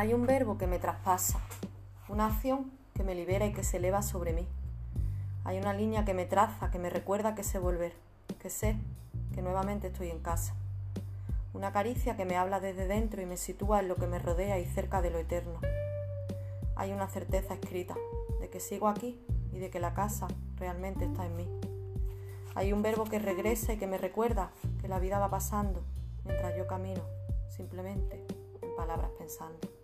Hay un verbo que me traspasa, una acción que me libera y que se eleva sobre mí. Hay una línea que me traza, que me recuerda que sé volver, que sé que nuevamente estoy en casa. Una caricia que me habla desde dentro y me sitúa en lo que me rodea y cerca de lo eterno. Hay una certeza escrita de que sigo aquí y de que la casa realmente está en mí. Hay un verbo que regresa y que me recuerda que la vida va pasando mientras yo camino, simplemente en palabras pensando.